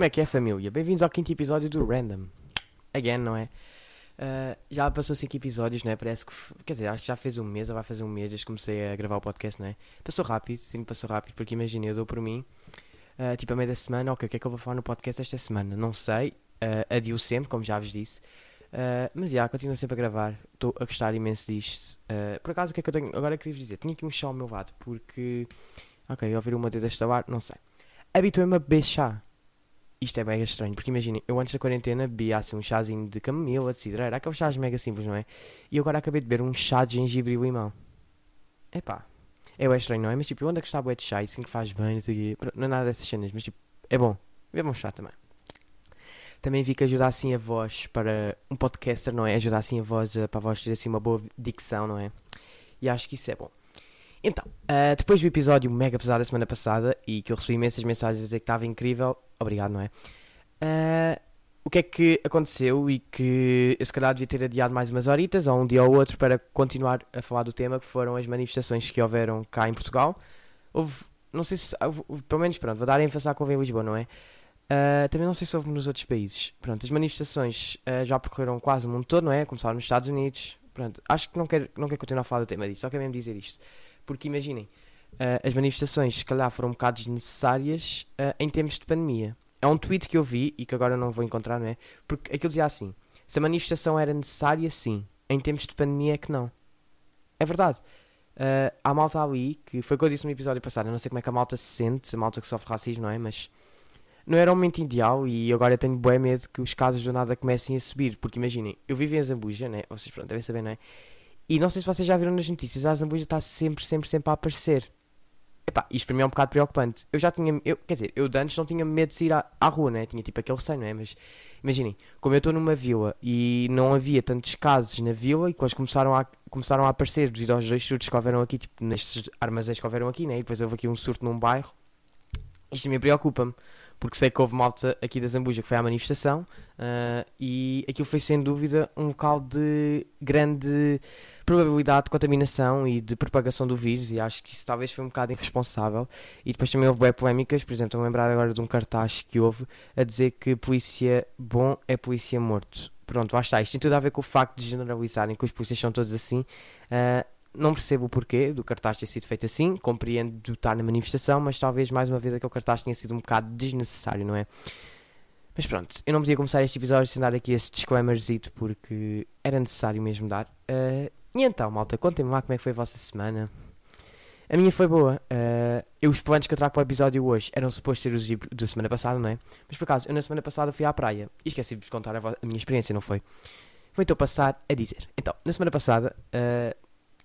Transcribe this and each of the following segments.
Como é que é, família? Bem-vindos ao quinto episódio do Random. Again, não é? Uh, já passou 5 episódios, não é? Parece que. Quer dizer, acho que já fez um mês ou vai fazer um mês desde que comecei a gravar o podcast, não é? Passou rápido, sim, passou rápido, porque imagina, eu dou por mim, uh, tipo a meio da semana, ok, o que é que eu vou falar no podcast esta semana? Não sei, uh, adio sempre, como já vos disse. Uh, mas já, continuo sempre a gravar, estou a gostar imenso disto. por acaso, o que é que eu tenho. Agora queria vos dizer, tinha aqui um chá ao meu lado, porque. Ok, ouvir uma dedo desta bar, não sei. Habituei-me a chá isto é mega estranho, porque imaginem, eu antes da quarentena bebia assim um chazinho de camomila, de cidreira, aqueles chás mega simples, não é? E agora acabei de beber um chá de gengibre e limão. Epá, é bem estranho, não é? Mas tipo, eu ando a gostar de chá e assim que faz bem, não sei Não é nada dessas cenas, mas tipo, é bom. Bebam chá também. Também vi que ajuda assim a voz para um podcaster, não é? Ajuda assim a voz, para a voz ter assim uma boa dicção, não é? E acho que isso é bom. Então, uh, depois do episódio mega pesado da semana passada e que eu recebi imensas mensagens a dizer que estava incrível, obrigado, não é? Uh, o que é que aconteceu e que eu se calhar devia ter adiado mais umas horitas, ou um dia ou outro, para continuar a falar do tema, que foram as manifestações que houveram cá em Portugal. Houve, não sei se, houve, pelo menos, pronto, vou dar ênfase à que houve em Lisboa, não é? Uh, também não sei se houve nos outros países. Pronto, as manifestações uh, já percorreram quase o mundo todo, não é? Começaram nos Estados Unidos. Pronto, acho que não quero, não quero continuar a falar do tema disto, só quero mesmo dizer isto. Porque imaginem, uh, as manifestações se calhar foram um bocado desnecessárias em termos de pandemia. É um tweet que eu vi e que agora não vou encontrar, não é? Porque aquilo dizia assim: se a manifestação era necessária, sim. Em tempos de pandemia é que não. É verdade. Uh, há malta ali, que foi o que eu disse no episódio passado, eu não sei como é que a malta se sente, a malta que sofre racismo, não é? Mas não era um momento ideal e agora eu tenho bem medo que os casos do nada comecem a subir. Porque imaginem, eu vivo em Zambuja, né? Vocês pronto, devem saber, não é? E não sei se vocês já viram nas notícias, a Zambuja está sempre, sempre, sempre a aparecer. Epá, isto para mim é um bocado preocupante. Eu já tinha, eu, quer dizer, eu de antes não tinha medo de sair à, à rua, né? Tinha tipo aquele receio, não é? Mas imaginem, como eu estou numa vila e não havia tantos casos na vila e depois começaram a, começaram a aparecer devido aos dois surtos que houveram aqui, tipo nestes armazéns que houveram aqui, né? E depois houve aqui um surto num bairro. Isto me preocupa-me porque sei que houve malta aqui da Zambuja que foi à manifestação uh, e aquilo foi sem dúvida um local de grande probabilidade de contaminação e de propagação do vírus e acho que isso talvez foi um bocado irresponsável e depois também houve bem polémicas, por exemplo, estou a lembrar agora de um cartaz que houve a dizer que polícia bom é polícia morto. Pronto, lá está. Isto tem tudo a ver com o facto de generalizarem que os polícias são todos assim. Uh, não percebo o porquê do cartaz ter sido feito assim, compreendo estar na manifestação, mas talvez mais uma vez aquele cartaz tenha sido um bocado desnecessário, não é? Mas pronto, eu não podia começar este episódio sem dar aqui esse disclaimerzito porque era necessário mesmo dar. Uh, e então, malta, contem-me lá como é que foi a vossa semana. A minha foi boa. Uh, eu, os planos que eu trago para o episódio hoje eram supostos ser os da semana passada, não é? Mas por acaso, eu na semana passada fui à praia e esqueci de vos contar a, a minha experiência, não foi? Vou então passar a dizer. Então, na semana passada. Uh,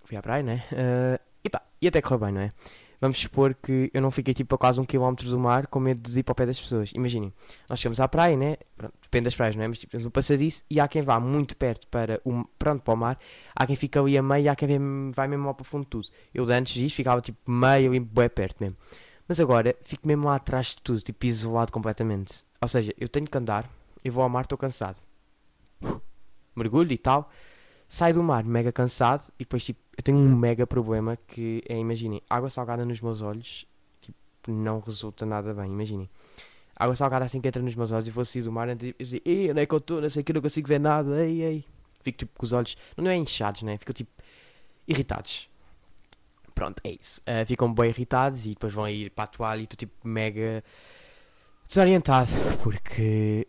fui à praia, né? Uh, e pá, e até correu bem, não é? Vamos supor que eu não fiquei tipo a quase um quilómetro do mar com medo de ir para o pé das pessoas. Imaginem, nós chegamos à praia, né? Pronto, depende das praias, não é? Mas tipo, temos um passadiço e há quem vá muito perto para o, pronto, para o mar, há quem fica ali a meio e há quem vai mesmo lá para o fundo de tudo. Eu antes disso ficava tipo meio e bem perto mesmo. Mas agora fico mesmo lá atrás de tudo, tipo isolado completamente. Ou seja, eu tenho que andar, eu vou ao mar, estou cansado. Mergulho e tal sai do mar mega cansado e depois tipo, eu tenho um mega problema que é, imaginem, água salgada nos meus olhos tipo, não resulta nada bem, imaginem. Água salgada assim que entra nos meus olhos e vou sair do mar e dizer, ei, onde é que eu estou? Não sei que não consigo ver nada, ei, ei. Fico tipo com os olhos, não é inchados, né? Fico tipo irritados. Pronto, é isso. Uh, ficam bem irritados e depois vão ir para a toalha e estou tipo mega desorientado porque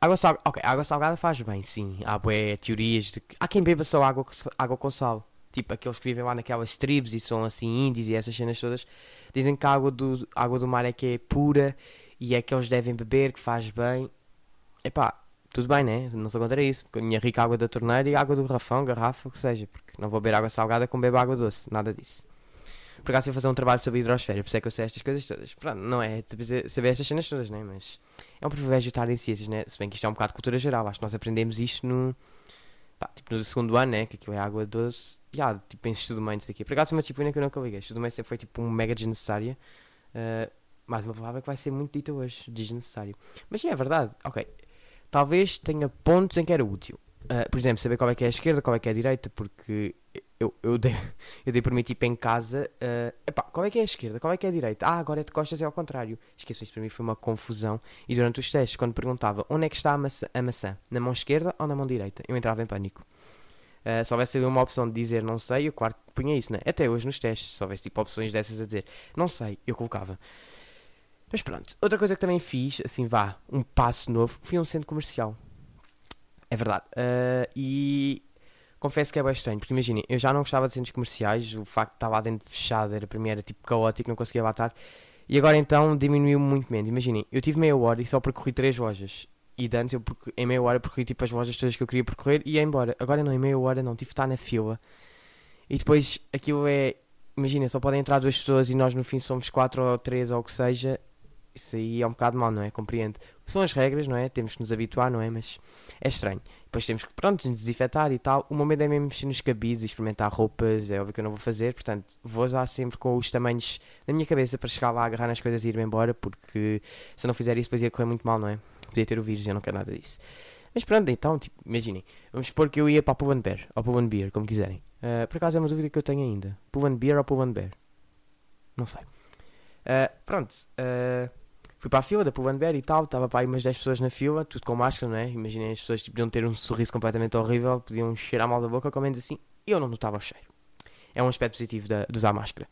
Água salgada, ok, água salgada faz bem, sim. Há bué teorias de que. Há quem beba só água, água com sal. Tipo aqueles que vivem lá naquelas tribos e são assim índios e essas cenas todas. Dizem que a água do, água do mar é que é pura e é que eles devem beber, que faz bem. Epá, tudo bem, né? Não se contra isso. Porque a minha rica água da torneira e água do rafão, garrafa, o que seja. Porque não vou beber água salgada como bebo água doce. Nada disso. Por acaso, fazer um trabalho sobre hidrosfera, por isso é que eu sei estas coisas todas. Pronto, não é saber estas cenas todas, né? Mas é um privilégio estar em ciências, né? Se bem que isto é um bocado de cultura geral. Acho que nós aprendemos isto no. Pá, tipo no segundo ano, né? Que aquilo é água doce. E tipo, em estudo isso aqui. Por acaso, foi uma disciplina que eu nunca liguei. Estudo sempre foi tipo um mega desnecessária. Uh, mais uma palavra que vai ser muito dita hoje, desnecessário. Mas sim, é verdade. Ok. Talvez tenha pontos em que era útil. Uh, por exemplo, saber qual é que é a esquerda, qual é que é a direita, porque eu, eu, dei, eu dei por mim, tipo, em casa. Uh, epá, qual é que é a esquerda? Qual é que é a direita? Ah, agora é de costas, é ao contrário. Esqueço, isso para mim foi uma confusão. E durante os testes, quando perguntava onde é que está a maçã, a maçã? Na mão esquerda ou na mão direita? Eu entrava em pânico. Uh, se houvesse ali uma opção de dizer não sei, eu claro que punha isso, né? Até hoje nos testes, se houvesse tipo opções dessas a dizer não sei, eu colocava. Mas pronto, outra coisa que também fiz, assim vá, um passo novo, fui a um centro comercial. É verdade. Uh, e confesso que é bem estranho, porque imaginem, eu já não gostava de centros comerciais, o facto de estar lá dentro fechado era para mim era tipo caótico, não conseguia batar. E agora então diminuiu muito menos. Imaginem, eu tive meia hora e só percorri três lojas. E antes eu em meia hora percorri tipo as lojas todas que eu queria percorrer e ia embora. Agora não, em meia hora não, tive de estar na fila. E depois aquilo é. Imagina, só podem entrar duas pessoas e nós no fim somos quatro ou três ou o que seja. Isso aí é um bocado mal, não é? Compreendo. São as regras, não é? Temos que nos habituar, não é? Mas é estranho. Depois temos que, pronto, nos desinfetar e tal. O medo é mesmo mexer nos cabides e experimentar roupas. É óbvio que eu não vou fazer. Portanto, vou usar sempre com os tamanhos na minha cabeça para chegar lá, agarrar nas coisas e ir-me embora. Porque se eu não fizer isso, depois ia correr muito mal, não é? Podia ter o vírus, eu não quero nada disso. Mas pronto, então, tipo, imaginem. Vamos supor que eu ia para Pull Bear, ou Pull Beer, como quiserem. Uh, por acaso é uma dúvida que eu tenho ainda. Pull Beer ou Pull Bear? Não sei. Uh, pronto. Uh, fui para a fila da Pull Bear e tal. Estava para aí umas 10 pessoas na fila, tudo com máscara, não é? Imaginem as pessoas tipo, podiam ter um sorriso completamente horrível, podiam cheirar mal da boca, como menos assim. Eu não notava o cheiro. É um aspecto positivo de, de usar máscara.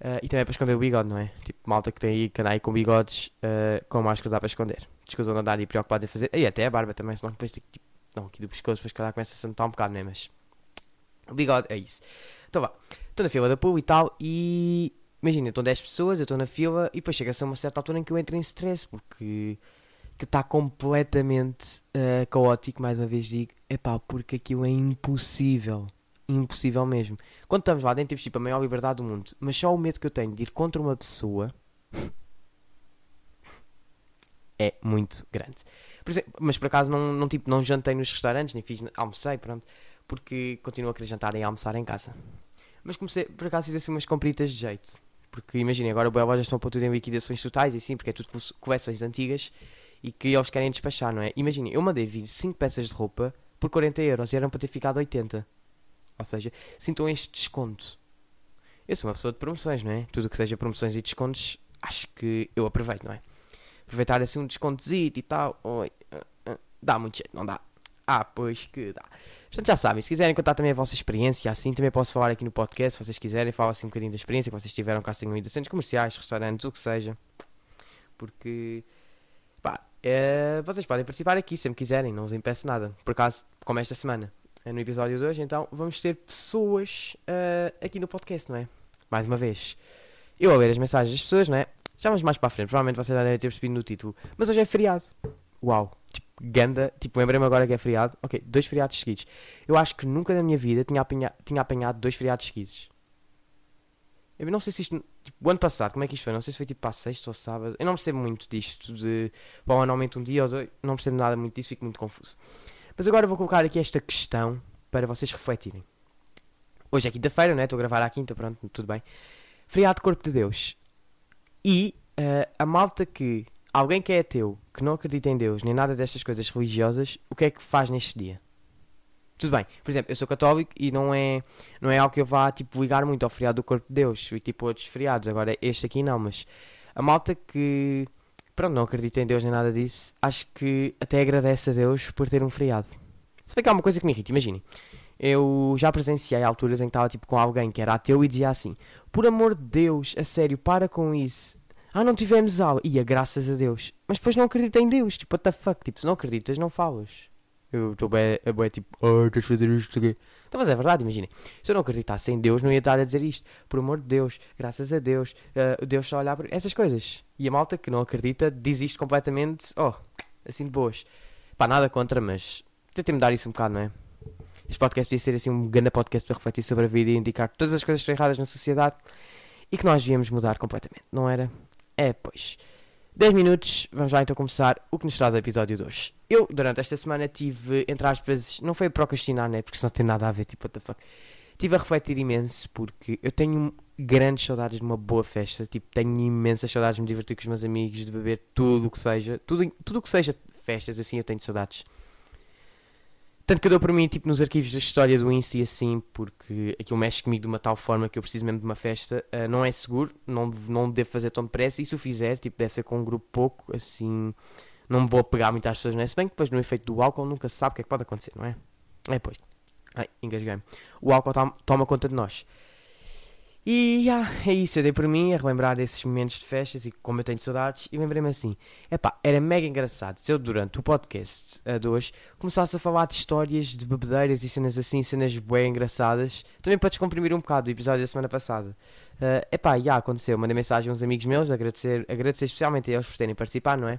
Uh, e também é para esconder o bigode, não é? Tipo, malta que tem aí canai com bigodes, uh, com máscara dá para esconder. Escusam de andar e preocupados em fazer. E até a barba também, senão depois tipo, não, aqui do pescoço, depois calhar começa a sentar um bocado, não é? Mas o bigode é isso. Então vá, estou na fila da pool e tal, e imagina, estão 10 pessoas, eu estou na fila, e depois chega-se a uma certa altura em que eu entro em stress, porque que está completamente uh, caótico, mais uma vez digo, é pá, porque aquilo é impossível impossível mesmo. Quando estamos lá dentro, temos tipo a maior liberdade do mundo. Mas só o medo que eu tenho de ir contra uma pessoa é muito grande. Por exemplo, mas por acaso não, não, tipo, não jantei nos restaurantes, nem fiz, almocei, pronto, porque continuo a querer jantar e almoçar em casa. Mas comecei, por acaso fiz assim umas compritas de jeito. Porque imaginem, agora as lojas estão a tudo em liquidações totais e sim, porque é tudo coleções antigas e que eles querem despachar, não é? Imaginem, eu mandei vir 5 peças de roupa por 40 euros e eram para ter ficado 80. Ou seja, sintam este desconto. Eu sou uma pessoa de promoções, não é? Tudo que seja promoções e descontos, acho que eu aproveito, não é? Aproveitar assim um descontozito e tal, uh, uh, dá muito jeito, não dá? Ah, pois que dá. Portanto, já sabem, se quiserem contar também a vossa experiência, assim, também posso falar aqui no podcast, se vocês quiserem, falar assim um bocadinho da experiência que vocês tiveram cá assim, ido centros comerciais, restaurantes, o que seja. Porque, pá, é, vocês podem participar aqui sempre quiserem, não vos impeço nada. Por acaso, como esta semana, é no episódio de hoje, então vamos ter pessoas uh, aqui no podcast, não é? Mais uma vez. Eu a ler as mensagens das pessoas, não é? Já vamos mais para a frente, provavelmente vocês já devem ter percebido no título. Mas hoje é feriado. Uau! Tipo, ganda. Tipo, lembrei-me agora que é feriado. Ok, dois feriados seguidos. Eu acho que nunca na minha vida tinha, apanha, tinha apanhado dois feriados seguidos. Eu não sei se isto. Tipo, o ano passado, como é que isto foi? Não sei se foi tipo para sexta ou sábado. Eu não percebo muito disto. De. Ano aumenta um dia ou dois. Não percebo nada muito disso, fico muito confuso. Mas agora vou colocar aqui esta questão para vocês refletirem. Hoje é quinta-feira, né? Estou a gravar à quinta, pronto, tudo bem. Feriado Corpo de Deus. E uh, a malta que. Alguém que é ateu, que não acredita em Deus, nem nada destas coisas religiosas, o que é que faz neste dia? Tudo bem, por exemplo, eu sou católico e não é, não é algo que eu vá tipo, ligar muito ao feriado do Corpo de Deus e tipo outros feriados. Agora, este aqui não, mas a malta que pronto, não acredita em Deus nem nada disso, acho que até agradece a Deus por ter um feriado. Se bem que há uma coisa que me irrita, imaginem. Eu já presenciei alturas em que estava tipo com alguém que era ateu e dizia assim: Por amor de Deus, a sério, para com isso. Ah, não tivemos aula. Ia, graças a Deus. Mas depois não acredita em Deus. Tipo, what the fuck? Tipo, se não acreditas, não falas. Eu estou bem, é bem tipo, ah, queres fazer isto aqui? Então, mas é verdade, imaginem. Se eu não acreditasse em Deus, não ia estar a dizer isto. Por amor de Deus, graças a Deus, uh, Deus só olhar para essas coisas. E a malta que não acredita diz isto completamente, oh, assim de boas. Pá, nada contra, mas tentei mudar isso um bocado, não é? Este podcast podia ser assim um grande podcast para refletir sobre a vida e indicar todas as coisas que estão erradas na sociedade e que nós devíamos mudar completamente, não era? É, pois. 10 minutos, vamos lá então começar o que nos traz o episódio 2. Eu, durante esta semana, tive, entre aspas, não foi procrastinar, né? Porque isso não tem nada a ver, tipo, what the fuck. Tive a refletir imenso porque eu tenho grandes saudades de uma boa festa. Tipo, tenho imensas saudades de me divertir com os meus amigos, de beber tudo o que seja. Tudo o tudo que seja festas, assim, eu tenho saudades. Tanto que eu dou para mim, tipo, nos arquivos da história do Insta e assim, porque aquilo mexe comigo de uma tal forma que eu preciso mesmo de uma festa. Uh, não é seguro, não, não devo fazer tão depressa. E se o fizer, tipo, deve ser com um grupo pouco, assim, não me vou pegar muitas pessoas, não é? Se bem que depois no efeito do álcool nunca se sabe o que é que pode acontecer, não é? É, pois. Ai, engasguei-me. O álcool toma conta de nós. E ah, é isso, eu dei por mim a relembrar esses momentos de festas e como eu tenho saudades e lembrei-me assim, epá, era mega engraçado se eu durante o podcast uh, de hoje começasse a falar de histórias de bebedeiras e cenas assim, cenas bem engraçadas, também para descomprimir um bocado do episódio da semana passada. Uh, epá, já aconteceu, mandei mensagem a uns amigos meus, agradecer, agradecer especialmente a eles por terem participado, não é?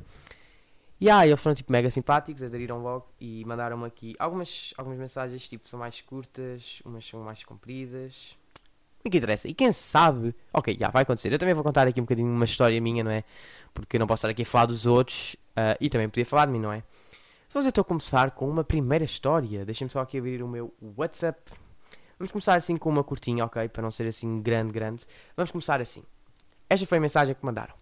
E ah, eles foram tipo mega simpáticos, aderiram logo e mandaram-me aqui algumas, algumas mensagens, tipo, são mais curtas, umas são mais compridas o que interessa? E quem sabe, ok, já vai acontecer. Eu também vou contar aqui um bocadinho uma história minha, não é? Porque eu não posso estar aqui a falar dos outros uh, e também podia falar de mim, não é? Vamos então começar com uma primeira história. Deixem-me só aqui abrir o meu WhatsApp. Vamos começar assim com uma curtinha, ok? Para não ser assim grande, grande. Vamos começar assim. Esta foi a mensagem que mandaram.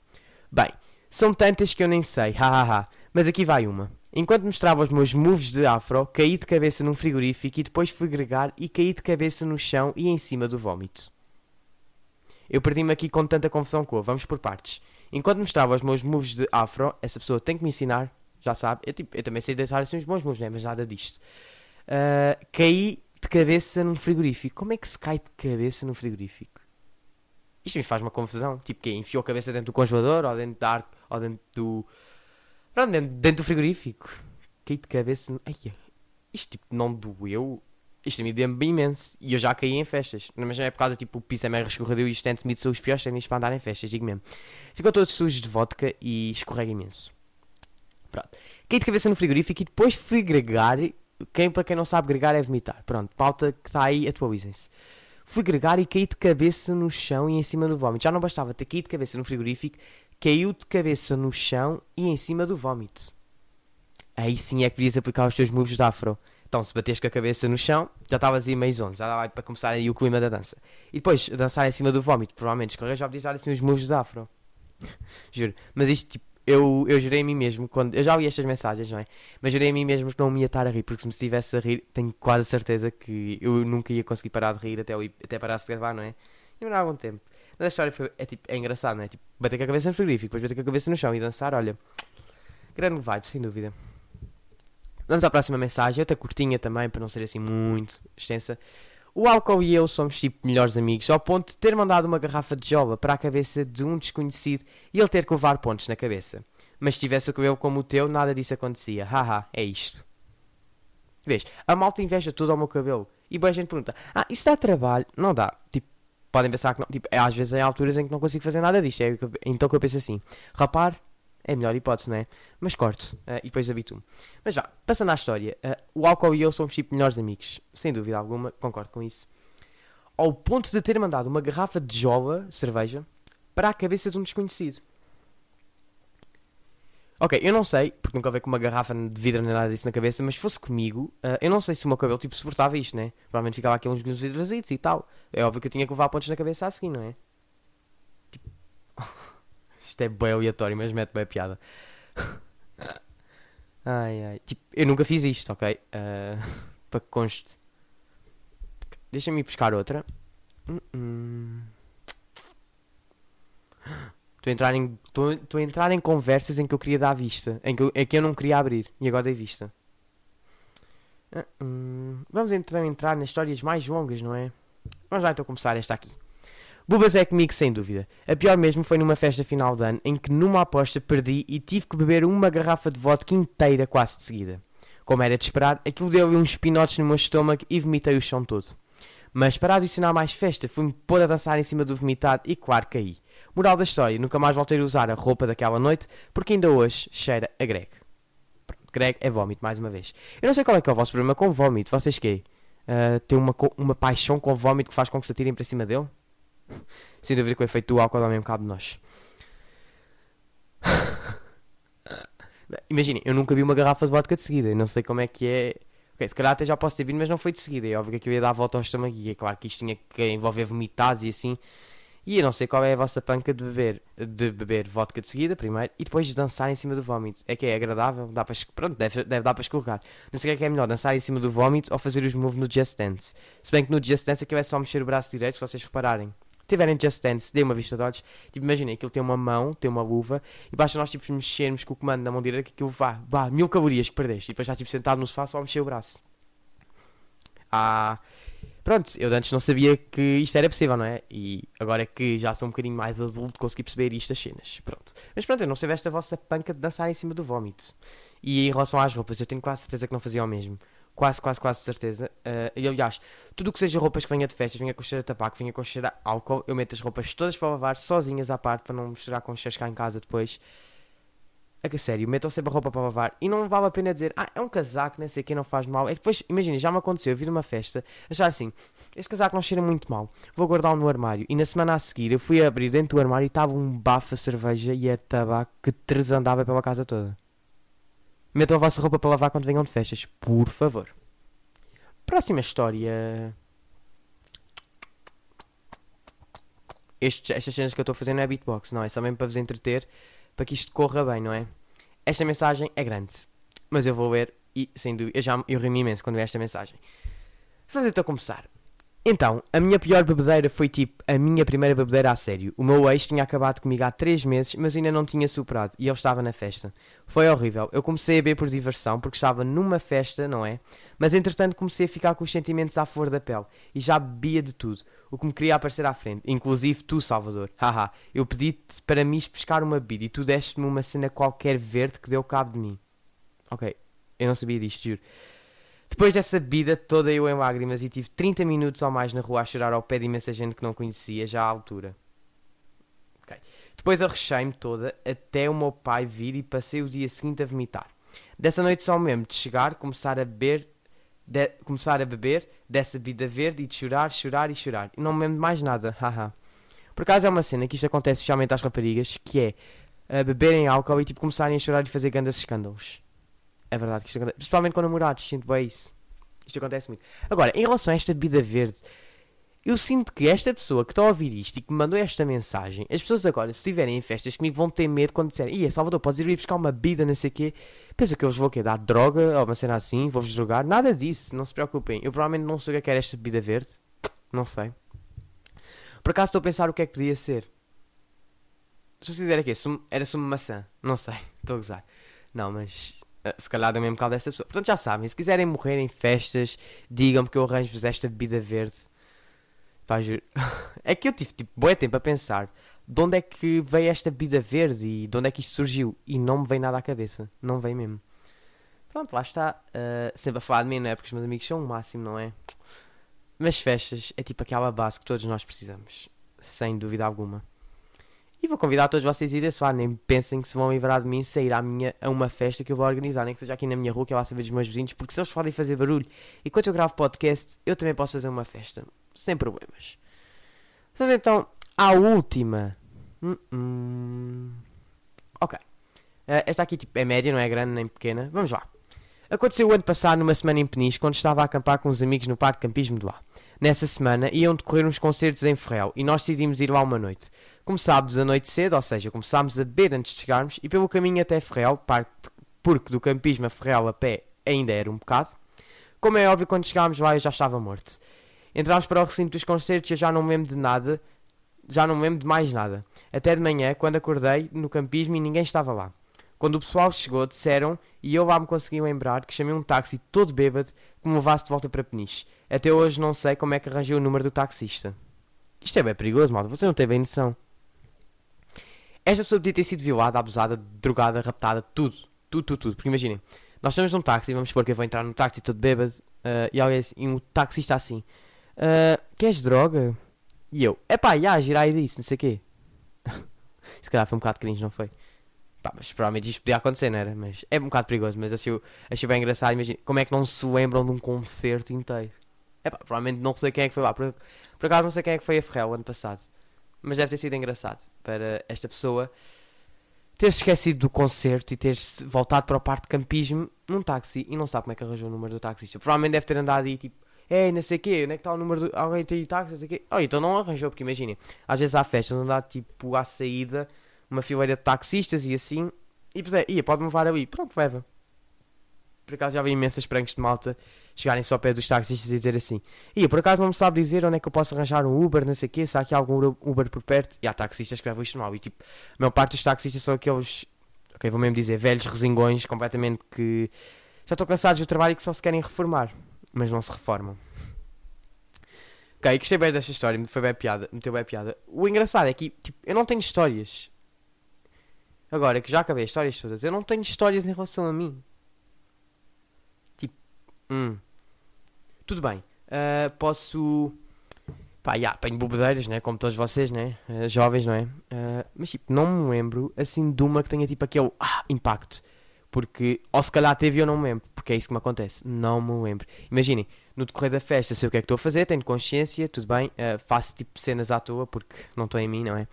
Bem, são tantas que eu nem sei, hahaha. Mas aqui vai uma. Enquanto mostrava os meus moves de afro, caí de cabeça num frigorífico e depois fui gregar e caí de cabeça no chão e em cima do vômito. Eu perdi-me aqui com tanta confusão com Vamos por partes. Enquanto mostrava os meus moves de afro, essa pessoa tem que me ensinar, já sabe. Eu, tipo, eu também sei deixar assim os bons moves, né? mas nada disto. Uh, caí de cabeça num frigorífico. Como é que se cai de cabeça num frigorífico? Isto me faz uma confusão. Tipo, que enfiou a cabeça dentro do congelador ou dentro da ar... ou dentro do dentro, dentro do frigorífico. Caí de cabeça. Ai, isto tipo não doeu. Isto me bem imenso. E eu já caí em festas. Mas não é por causa tipo o piso é meio escorregadio e os Stan Smith os piores técnicos para andar em festas, digo mesmo. Ficou todos sujos de vodka e escorrega imenso. Pronto. Caí de cabeça no frigorífico e depois fui gregar. Quem, para quem não sabe, gregar é vomitar. Pronto, pauta que está aí, atualizem-se. Fui gregar e caí de cabeça no chão e em cima do vómito. Já não bastava ter caído de cabeça no frigorífico, caiu de cabeça no chão e em cima do vómito. Aí sim é que podias aplicar os teus moves de afro. Então, se bateres com a cabeça no chão, já estavas aí meio zonzo, já dava para começar aí o clima da dança. E depois, dançar em cima do vómito, provavelmente escorrer, já podias dar assim os moves de afro. Juro. Mas isto, tipo, eu, eu jurei a mim mesmo, quando, eu já ouvi estas mensagens, não é? Mas jurei a mim mesmo que não me ia estar a rir, porque se me estivesse a rir, tenho quase certeza que eu nunca ia conseguir parar de rir até, eu, até parar de gravar, não é? Demorou algum tempo. Mas a história foi, é, tipo, é engraçado, não é? Tipo, bater com a cabeça no frigorífico, depois bater com a cabeça no chão e dançar, olha. Grande vibe, sem dúvida. Vamos à próxima mensagem, outra curtinha também, para não ser assim muito extensa. O álcool e eu somos tipo melhores amigos, ao ponto de ter mandado uma garrafa de jola para a cabeça de um desconhecido e ele ter que levar pontos na cabeça. Mas se tivesse o cabelo como o teu, nada disso acontecia. Haha, é isto. Vês, a malta inveja tudo ao meu cabelo. E boa gente pergunta: Ah, isso dá trabalho? Não dá. Tipo, podem pensar que não. Tipo, é, às vezes há alturas em que não consigo fazer nada disto. É então que eu penso assim: rapar é a melhor hipótese, não é? Mas corto uh, e depois habituo-me. Mas vá, passando à história: uh, o álcool e eu somos tipo melhores amigos, sem dúvida alguma, concordo com isso. Ao ponto de ter mandado uma garrafa de jola, cerveja, para a cabeça de um desconhecido. Ok, eu não sei, porque nunca veio com uma garrafa de vidro nem nada disso na cabeça, mas se fosse comigo, uh, eu não sei se o meu cabelo tipo suportava isto, né? Provavelmente ficava aqui uns vidrositos e tal. É óbvio que eu tinha que levar pontos na cabeça a seguir, não é? Tipo... isto é bem aleatório, mas mete bem piada. ai ai. Tipo, eu nunca fiz isto, ok? Uh, para que conste. Deixa-me ir buscar outra. Uh -uh. Estou a entrar em, estou, a entrar em conversas em que eu queria dar vista, em que eu, em que eu não queria abrir e agora dei vista. Uh, hum, vamos entrar, entrar nas histórias mais longas, não é? Vamos lá então começar esta aqui. Bubas é comigo, sem dúvida. A pior mesmo foi numa festa final de ano em que numa aposta perdi e tive que beber uma garrafa de vodka inteira quase de seguida. Como era de esperar, aquilo deu-lhe uns pinotes no meu estômago e vomitei o chão todo. Mas para adicionar mais festa, fui-me pôr a dançar em cima do vomitado e claro caí. Moral da história, nunca mais voltei a usar a roupa daquela noite porque ainda hoje cheira a Greg. Greg é vómito, mais uma vez. Eu não sei qual é que é o vosso problema com vómito. Vocês quê? Uh, tem uma, uma paixão com vómito que faz com que se atirem para cima dele? Sem dúvida que o efeito do álcool dá mesmo cabo de nós. Imaginem, eu nunca vi uma garrafa de vodka de seguida. Não sei como é que é. Ok, se calhar até já posso ter vindo, mas não foi de seguida. É óbvio que eu ia dar a volta ao estômago e é claro que isto tinha que envolver vomitados e assim. E eu não sei qual é a vossa panca de beber, de beber vodka de seguida, primeiro, e depois dançar em cima do vómito. É que é agradável, dá para, pronto, deve, deve dar para escorregar. Não sei o que é, que é melhor, dançar em cima do vómito ou fazer os moves no Just Dance. Se bem que no Just Dance aquilo é só mexer o braço direito, se vocês repararem. Tiverem Just Dance, dê uma vista de olhos. Tipo, imaginem, aquilo tem uma mão, tem uma luva, e basta nós tipo, mexermos com o comando na mão direita que aquilo vá, vá, mil calorias que perdeste. E depois já tipo sentado no sofá só mexer o braço. Ah, pronto, eu antes não sabia que isto era possível, não é? E agora é que já sou um bocadinho mais adulto, consegui perceber isto, as cenas. Pronto. Mas pronto, eu não tive esta vossa panca de dançar em cima do vómito. E em relação às roupas, eu tenho quase certeza que não fazia o mesmo. Quase, quase, quase certeza. Uh, e aliás, tudo o que seja roupas que venha de festas, venha com cheiro a tabaco, venha com cheiro a álcool, eu meto as roupas todas para lavar, sozinhas à parte, para não misturar com cheiros cá em casa depois. É que sério, metam sempre a roupa para lavar e não vale a pena dizer, ah, é um casaco, nem sei o que, não faz mal. É que depois, imagina, já me aconteceu, eu vir numa festa, achar assim, este casaco não cheira muito mal, vou guardá-lo no armário. E na semana a seguir eu fui abrir dentro do armário e estava um bafo a cerveja e a tabaco que tresandava pela casa toda. Metam a vossa roupa para lavar quando venham de festas, por favor. Próxima história. Estas cenas que eu estou fazer não é beatbox, não é? Só mesmo para vos entreter, para que isto corra bem, não é? Esta mensagem é grande, mas eu vou ler e, sem dúvida, eu já eu rimo imenso quando vi esta mensagem. Fazer-te a começar. Então, a minha pior bebedeira foi tipo a minha primeira bebedeira a sério. O meu ex tinha acabado comigo há 3 meses, mas ainda não tinha superado e ele estava na festa. Foi horrível. Eu comecei a beber por diversão porque estava numa festa, não é? Mas entretanto comecei a ficar com os sentimentos à flor da pele e já bebia de tudo, o que me queria aparecer à frente, inclusive tu, Salvador. Haha, eu pedi-te para me pescar uma bebida e tu deste-me uma cena qualquer verde que deu cabo de mim. Ok, eu não sabia disto, juro. Depois dessa bebida toda eu em lágrimas e tive 30 minutos ou mais na rua a chorar ao pé de imensa gente que não conhecia já à altura. Okay. Depois arrechei-me toda até o meu pai vir e passei o dia seguinte a vomitar. Dessa noite só mesmo de chegar, começar a beber, de, começar a beber dessa bebida verde e de chorar, chorar e chorar. E não me lembro de mais nada, haha. Por acaso é uma cena que isto acontece especialmente às raparigas, que é uh, beberem álcool e tipo começarem a chorar e fazer grandes escândalos. É verdade que isto acontece. Principalmente com namorados, sinto bem isso. Isto acontece muito. Agora, em relação a esta bebida verde, eu sinto que esta pessoa que está a ouvir isto e que me mandou esta mensagem, as pessoas agora, se estiverem em festas comigo, vão ter medo quando disserem, Ia, Salvador, podes ir buscar uma bebida, não sei o quê. Pensa que eu vos vou quê? dar droga ou uma cena assim, vou-vos drogar. Nada disso, não se preocupem. Eu provavelmente não sei o que é, esta bebida verde. Não sei. Por acaso estou a pensar o que é que podia ser. Se eu dizer aqui, era sumo maçã. Não sei, estou a gozar. Não, mas se calhar do mesmo caldo dessa pessoa. Portanto, já sabem, se quiserem morrer em festas, digam-me que eu arranjo-vos esta bebida verde. Pá, juro. é que eu tive tipo bom tempo a pensar de onde é que veio esta bebida verde e de onde é que isto surgiu. E não me veio nada à cabeça. Não veio mesmo. Pronto, lá está. Uh, sempre a falar de mim, não é? Porque os meus amigos são o máximo, não é? Mas festas é tipo aquela base que todos nós precisamos. Sem dúvida alguma. E vou convidar todos vocês a irem lá, nem pensem que se vão livrar de mim sair à minha, a uma festa que eu vou organizar, nem que seja aqui na minha rua, que eu vou saber dos meus vizinhos, porque se eles podem fazer barulho, enquanto eu gravo podcast, eu também posso fazer uma festa, sem problemas. Mas então, a última. Hum, hum. Ok. Uh, esta aqui tipo, é média, não é grande nem pequena. Vamos lá. Aconteceu o ano passado, numa semana em Peniche, quando estava a acampar com uns amigos no Parque Campismo de lá. Nessa semana iam decorrer uns concertos em Ferrel e nós decidimos ir lá uma noite. Começámos a noite cedo, ou seja, começámos a beber antes de chegarmos e pelo caminho até Ferrel, porque do campismo a Ferrel a pé ainda era um bocado. Como é óbvio, quando chegámos lá eu já estava morto. Entramos para o recinto dos concertos e eu já não me lembro de nada, já não me lembro de mais nada. Até de manhã, quando acordei no campismo e ninguém estava lá. Quando o pessoal chegou, disseram, e eu lá me consegui lembrar, que chamei um táxi todo bêbado que me levasse de volta para Peniche. Até hoje não sei como é que arranjei o número do taxista. Isto é bem perigoso, malta. Você não teve a noção. Esta pessoa podia ter sido violada, abusada, drogada, raptada, tudo. Tudo, tudo, tudo. Porque imaginem, nós estamos num táxi, vamos supor que eu vou entrar num táxi todo bêbado uh, e alguém assim, um taxista assim, uh, queres droga? E eu, epá, já, girai disso, não sei o quê. Se calhar foi um bocado cringe, não foi? Pá, mas provavelmente isto podia acontecer, não era? Mas é um bocado perigoso, mas achei, achei bem engraçado. Imagina, como é que não se lembram de um concerto inteiro? É pá, provavelmente não sei quem é que foi lá. Por, por acaso não sei quem é que foi a Ferrel ano passado. Mas deve ter sido engraçado para esta pessoa ter esquecido do concerto e ter voltado para o parque de campismo num táxi e não sabe como é que arranjou o número do taxista. Provavelmente deve ter andado aí tipo Ei, não sei o quê, onde é que está o número do. Alguém tem táxi, não sei o quê. Oh, então não arranjou, porque imaginem, às vezes há festas onde há tipo à saída uma fileira de taxistas e assim. E pois é, ia, pode-me levar ali. Pronto, leva. Por acaso já vi imensas pranks de malta chegarem só ao pé dos taxistas e dizer assim: Ia, por acaso não me sabe dizer onde é que eu posso arranjar um Uber, não sei o quê, se há aqui algum Uber por perto. E há taxistas que levam isto mal. E tipo, a maior parte dos taxistas são aqueles, ok, vou mesmo dizer, velhos resingões completamente que já estão cansados do trabalho e que só se querem reformar, mas não se reformam. Ok, gostei bem desta história, me foi bem piada, meteu bem piada. O engraçado é que, tipo, eu não tenho histórias. Agora que já acabei as histórias todas, eu não tenho histórias em relação a mim. Hum. Tudo bem. Uh, posso. Pá, já, apanho bobedeiras, né? Como todos vocês, né? Uh, jovens, não é? Uh, mas tipo, não me lembro assim de uma que tenha tipo aquele ah, impacto. Porque, ou se calhar teve eu não me lembro, porque é isso que me acontece. Não me lembro. Imaginem, no decorrer da festa, sei o que é que estou a fazer, tenho consciência, tudo bem, uh, faço tipo cenas à toa porque não estou em mim, não é?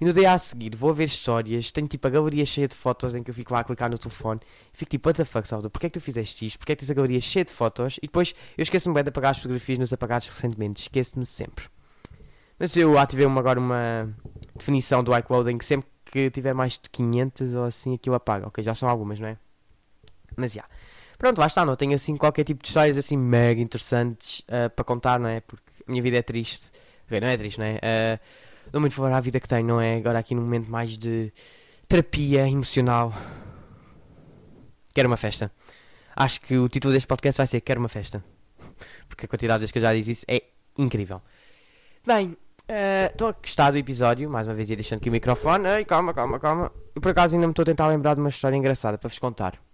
E no dia a seguir vou ver histórias, tenho tipo a galeria cheia de fotos em que eu fico lá a clicar no telefone e fico tipo, what the fuck, Salvador, porquê é que tu fizeste isto? Porquê é que tens a galeria cheia de fotos? E depois eu esqueço-me bem de apagar as fotografias nos apagados recentemente, esqueço-me sempre. Mas eu ativei uma, agora uma definição do iCloud em que sempre que tiver mais de 500 ou assim aquilo apaga, ok? Já são algumas, não é? Mas já. Yeah. Pronto, lá está, não tenho assim qualquer tipo de histórias assim mega interessantes uh, para contar, não é? Porque a minha vida é triste. Okay, não é triste, não é? Uh, dou muito valor à vida que tenho, não é? Agora aqui num momento mais de terapia emocional. Quero uma festa. Acho que o título deste podcast vai ser Quero uma festa. Porque a quantidade de vezes que eu já disse isso é incrível. Bem, estou uh, a gostar do episódio. Mais uma vez ia deixando aqui o microfone. Ei, calma, calma, calma. Por acaso ainda me estou a tentar lembrar de uma história engraçada para vos contar.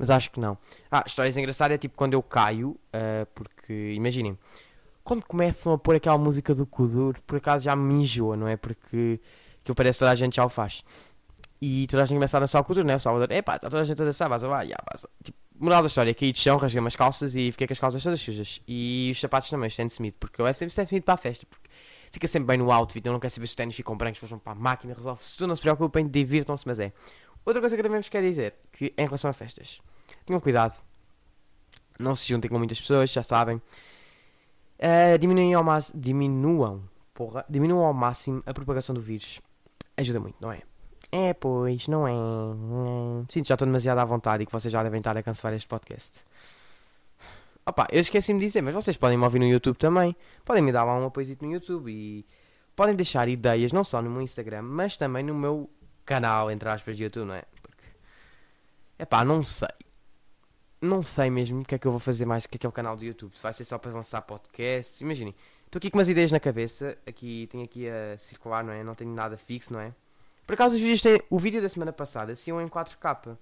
Mas acho que não. Ah, histórias engraçadas é tipo quando eu caio. Uh, porque, imaginem, quando começam a pôr aquela música do Kudur, por acaso já me enjoa, não é? Porque que parece que toda a gente já o faz. E toda a gente começa a dançar o Kudur, né? O Salvador, epá, está toda a gente a dançar, vas lá, já, vas. Tipo, moral da história, caí de chão, rasguei umas calças e fiquei com as calças todas sujas. E os sapatos também, Stan Smith, porque eu é sempre Stan Smith para a festa, porque fica sempre bem no outfit, eu não quero saber se os ténis ficam brancos, depois vão para a máquina, resolve-se tudo, não se preocupem, divirtam-se, mas é. Outra coisa que eu também vos quero dizer, que em relação a festas, tenham cuidado, não se juntem com muitas pessoas, já sabem. Uh, diminuem ao máximo. Diminuam. Porra. Diminuam ao máximo a propagação do vírus. Ajuda muito, não é? É, pois, não é. Sinto, já estou demasiado à vontade e que vocês já devem estar a cancelar este podcast. Opa, eu esqueci-me de dizer, mas vocês podem me ouvir no YouTube também. Podem me dar lá um apoio no YouTube e podem deixar ideias, não só no meu Instagram, mas também no meu canal, entre aspas, de YouTube, não é? Porque. Epá, não sei não sei mesmo o que é que eu vou fazer mais que aquele canal do YouTube. Se vai ser só para lançar podcasts. Imaginem, estou aqui com umas ideias na cabeça. Aqui tenho aqui a circular, não é? Não tenho nada fixo, não é? Por acaso os vídeos têm. O vídeo da semana passada saiu em 4K.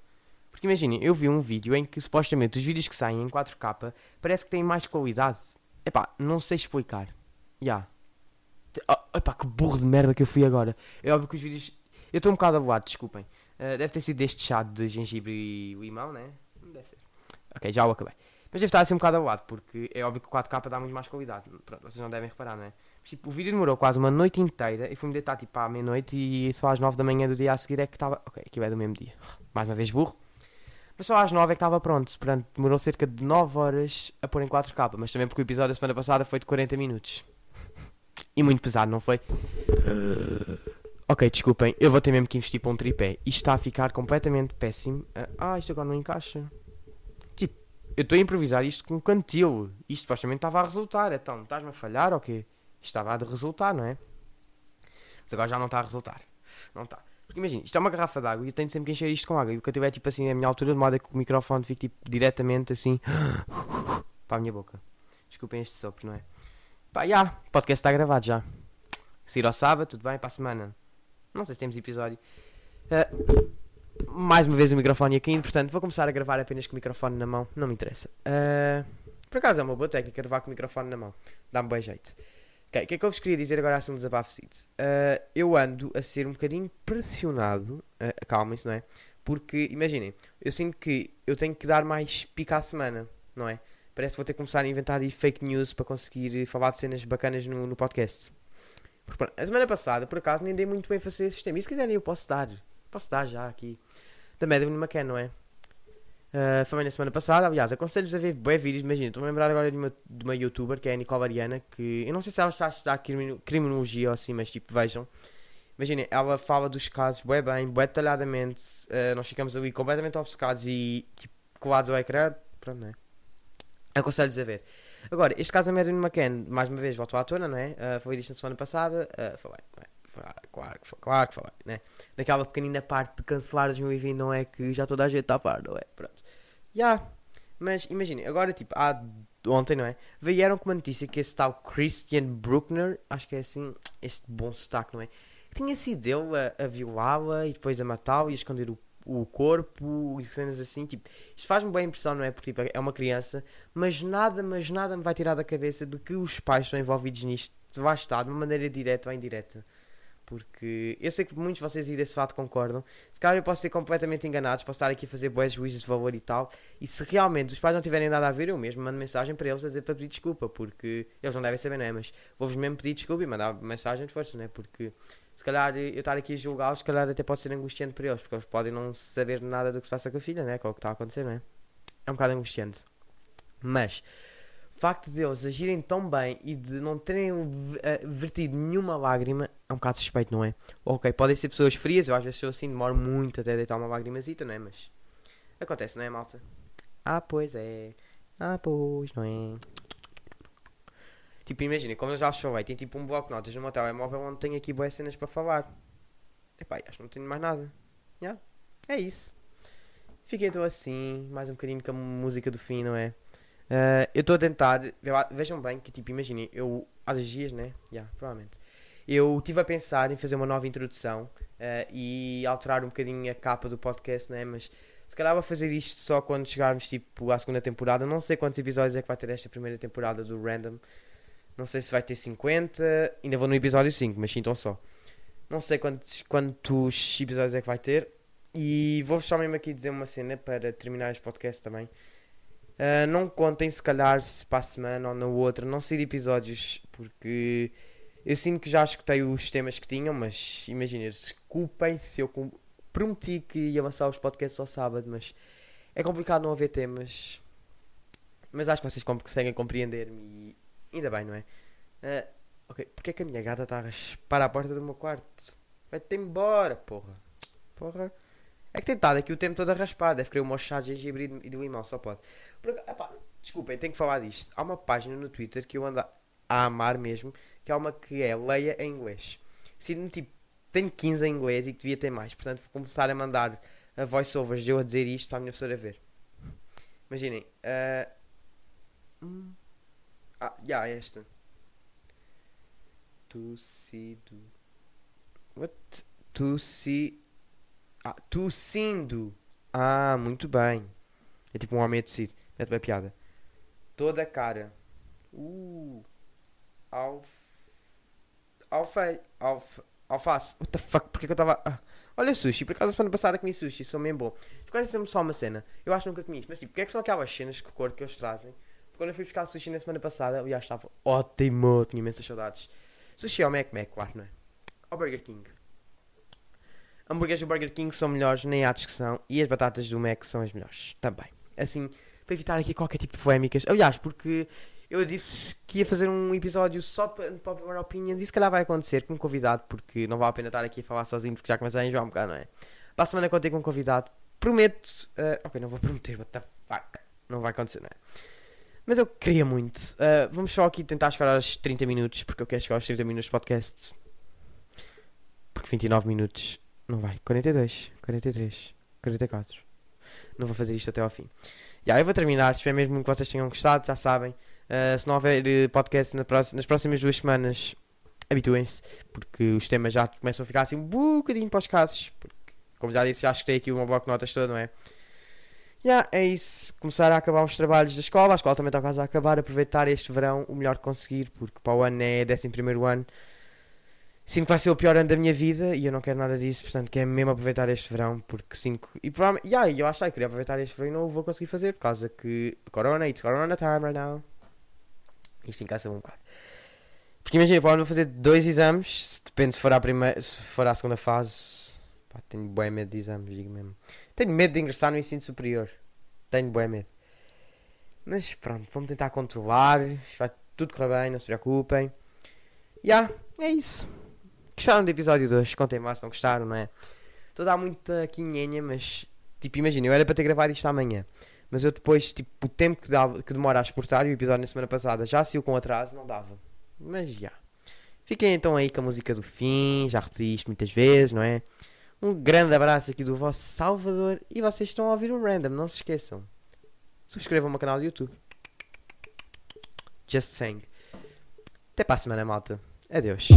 Porque imaginem, eu vi um vídeo em que supostamente os vídeos que saem em 4K parece que têm mais qualidade. Epá, não sei explicar. Já. Yeah. Oh, epá, que burro de merda que eu fui agora. É óbvio que os vídeos. Eu estou um bocado aboado, desculpem. Uh, deve ter sido deste chá de gengibre e limão, né? Deve ser. Ok, já o acabei. Mas deve estar assim um bocado ao lado, porque é óbvio que o 4K dá muito mais qualidade. Pronto, vocês não devem reparar, não é? Mas, tipo, o vídeo demorou quase uma noite inteira e fui-me deitar tipo à meia-noite e só às 9 da manhã do dia a seguir é que estava. Ok, aqui é do mesmo dia. Mais uma vez burro. Mas só às 9 é que estava pronto. Portanto, demorou cerca de 9 horas a pôr em 4K. Mas também porque o episódio da semana passada foi de 40 minutos. e muito pesado, não foi? Ok, desculpem, eu vou ter mesmo que investir para um tripé. Isto está a ficar completamente péssimo. Ah, isto agora não encaixa eu estou a improvisar isto com cantil. Isto supostamente estava a resultar. Então, estás-me a falhar ou quê? Estava a resultar, não é? Mas agora já não está a resultar. Não está. Porque imagina, isto é uma garrafa de água e eu tenho sempre que encher isto com água. E o que eu tiver tipo assim a minha altura, de modo a que o microfone fique tipo diretamente assim para a minha boca. Desculpem este sopro, não é? Pá, já, o podcast está gravado já. Sair ao sábado, tudo bem, para a semana. Não sei se temos episódio. Uh, mais uma vez o microfone caindo, portanto vou começar a gravar apenas com o microfone na mão, não me interessa. Uh, por acaso é uma boa técnica gravar com o microfone na mão, dá-me bem jeito. Ok, o que é que eu vos queria dizer agora assim um desabafo uh, Eu ando a ser um bocadinho pressionado, uh, acalmem-se, não é? Porque, imaginem, eu sinto que eu tenho que dar mais pica à semana, não é? Parece que vou ter que começar a inventar fake news para conseguir falar de cenas bacanas no, no podcast. Porque, a semana passada, por acaso, nem dei muito bem a fazer esse sistema. E se quiserem, eu posso dar. Posso dar já aqui. Da Madeline McCann, não é? Uh, foi na semana passada. Aliás, aconselho-vos a ver bem vídeos. Imagina, estou a lembrar agora de uma, de uma youtuber que é a Nicole Ariana. Que eu não sei se ela está a estudar criminologia ou assim, mas tipo, vejam. Imaginem, ela fala dos casos bem bem, bem detalhadamente. Uh, nós ficamos ali completamente obcecados e tipo, colados ao ecrã. Pronto, não é? Aconselho-vos a ver. Agora, este caso da Madeleine McCann, mais uma vez, voltou à tona, não é? Uh, foi disto na semana passada. Uh, falei, não é? Claro, claro que falei, né? Naquela pequenina parte de cancelar 2020, não é que já toda a gente está a falar, não é? Pronto. Já. Yeah. Mas imaginem, agora tipo, há ontem, não é? Vieram com uma notícia que esse tal Christian Bruckner, acho que é assim, este bom sotaque, não é? Que tinha sido ele a, a violá-la e depois a matá-la e a esconder o, o corpo e cenas assim, tipo, isto faz-me bem impressão, não é? Porque tipo, é uma criança, mas nada, mas nada me vai tirar da cabeça de que os pais estão envolvidos nisto, vai estar de uma maneira direta ou indireta. Porque eu sei que muitos de vocês aí desse fato concordam. Se calhar eu posso ser completamente enganado, posso estar aqui a fazer boas juízos de valor e tal. E se realmente os pais não tiverem nada a ver, eu mesmo mando mensagem para eles a dizer para pedir desculpa. Porque eles não devem saber, não é? Mas vou-vos mesmo pedir desculpa e mandar mensagem de força, não é? Porque se calhar eu estar aqui a julgá-los, se calhar até pode ser angustiante para eles. Porque eles podem não saber nada do que se passa com a filha, né? Com o que está a acontecer, não é? É um bocado angustiante. Mas facto de eles agirem tão bem e de não terem eh, vertido nenhuma lágrima é um bocado suspeito, não é? Ok, podem ser pessoas frias, eu às vezes sou assim, demoro muito até deitar uma lagrimazita, não é? Mas acontece, não é, malta? Ah, pois é. Ah, pois, não é? Tipo, imagina, como eu já vos falei, tem tipo um bloco de notas no meu telemóvel onde tenho aqui boas cenas para falar. Epá, acho que não tenho mais nada. Yeah. É isso. Fiquei então assim, mais um bocadinho com a música do fim, não é? Uh, eu estou a tentar. Vejam bem que, tipo, imaginem, eu há dias, né? Já, yeah, provavelmente. Eu estive a pensar em fazer uma nova introdução uh, e alterar um bocadinho a capa do podcast, né? Mas se calhar vou fazer isto só quando chegarmos, tipo, à segunda temporada. Não sei quantos episódios é que vai ter esta primeira temporada do Random. Não sei se vai ter 50. Ainda vou no episódio 5, mas sintam só. Não sei quantos, quantos episódios é que vai ter. E vou-vos só mesmo aqui dizer uma cena para terminar este podcast também. Uh, não contem, se calhar, se para a semana ou na outra, não sair episódios, porque eu sinto que já escutei os temas que tinham, mas imaginem, desculpem se eu prometi que ia lançar os podcasts ao sábado, mas é complicado não haver temas. Mas acho que vocês conseguem compreender-me e ainda bem, não é? Uh, ok, porque é que a minha gata está a raspar à porta do meu quarto? Vai-te embora, porra. Porra. É que tem estado aqui o tempo todo a raspar. Deve querer um chá de gengibre e do limão, só pode. Epá, desculpem, tenho que falar disto. Há uma página no Twitter que eu ando a amar mesmo, que é uma que é Leia em inglês. Sinto-me tipo, tenho 15 em inglês e devia ter mais. Portanto, vou começar a mandar a voiceovers de eu a dizer isto para a minha professora ver. Imaginem. Uh... Ah, já, yeah, esta. To see do. What? To see. Ah, tossindo. Ah, muito bem. É tipo um homem a tossir. Mete bem piada. Toda a cara. Uh. Alf. Alfa. Alfa. Alface. What the fuck? Porque que eu estava. Ah. Olha sushi. Por acaso a semana passada comi sushi. São mesmo bom. Escolhem-me só uma cena. Eu acho que nunca comi isto. Mas tipo, porque é que são aquelas cenas que cor que eles trazem? Porque quando eu fui buscar sushi na semana passada, aliás, estava ótimo. Tinha imensas saudades. Sushi é o Mac Mac, claro, não é? Ao Burger King. Hambúrgueres do Burger King são melhores, nem há discussão. E as batatas do Mac são as melhores também. Assim, para evitar aqui qualquer tipo de polémicas. Aliás, porque eu disse que ia fazer um episódio só para Popular Opinions e se calhar vai acontecer com um convidado, porque não vale a pena estar aqui a falar sozinho, porque já começa a enjoar um bocado, não é? Para a semana contei com um convidado. Prometo. Uh, ok, não vou prometer, what the fuck. Não vai acontecer, não é? Mas eu queria muito. Uh, vamos só aqui tentar chegar aos 30 minutos, porque eu quero chegar aos 30 minutos de podcast. Porque 29 minutos não vai. 42, 43, 44. Não vou fazer isto até ao fim. Já, eu vou terminar. Espero mesmo que vocês tenham gostado. Já sabem. Uh, se não houver eh, podcast na nas próximas duas semanas, habituem-se. Porque os temas já começam a ficar assim um bocadinho para os casos. Porque, como já disse, já escutei aqui uma bloco de notas toda, não é? Já, yeah, é isso. Começar a acabar os trabalhos da escola. A escola também está quase a acabar. Aproveitar este verão o melhor que conseguir. Porque para o ano é 11 ano sinto que vai ser o pior ano da minha vida e eu não quero nada disso, portanto quero mesmo aproveitar este verão porque sinto e provavelmente, yeah, eu acho que queria aproveitar este verão e não o vou conseguir fazer por causa que Corona, it's Corona time right now. Isto encaça um bocado. Porque imagina, vou fazer dois exames, depende se for a primeira, se for a segunda fase. Pá, tenho bem medo de exames, digo mesmo. Tenho medo de ingressar no ensino superior. tenho bué medo. Mas pronto, vamos tentar controlar. Isto vai tudo correr bem, não se preocupem. Já, yeah, é isso. Gostaram do episódio 2? Contem mais se não gostaram, não é? Estou a dar muita quinhenha, mas tipo, imagina, eu era para ter gravado isto amanhã. Mas eu depois, tipo, o tempo que, dava, que demora a exportar e o episódio na semana passada já saiu com atraso, não dava. Mas já. Fiquem então aí com a música do fim, já repeti isto muitas vezes, não é? Um grande abraço aqui do vosso Salvador e vocês estão a ouvir o Random, não se esqueçam. Subscrevam o meu canal do YouTube. Just saying. Até para a semana, malta. Adeus.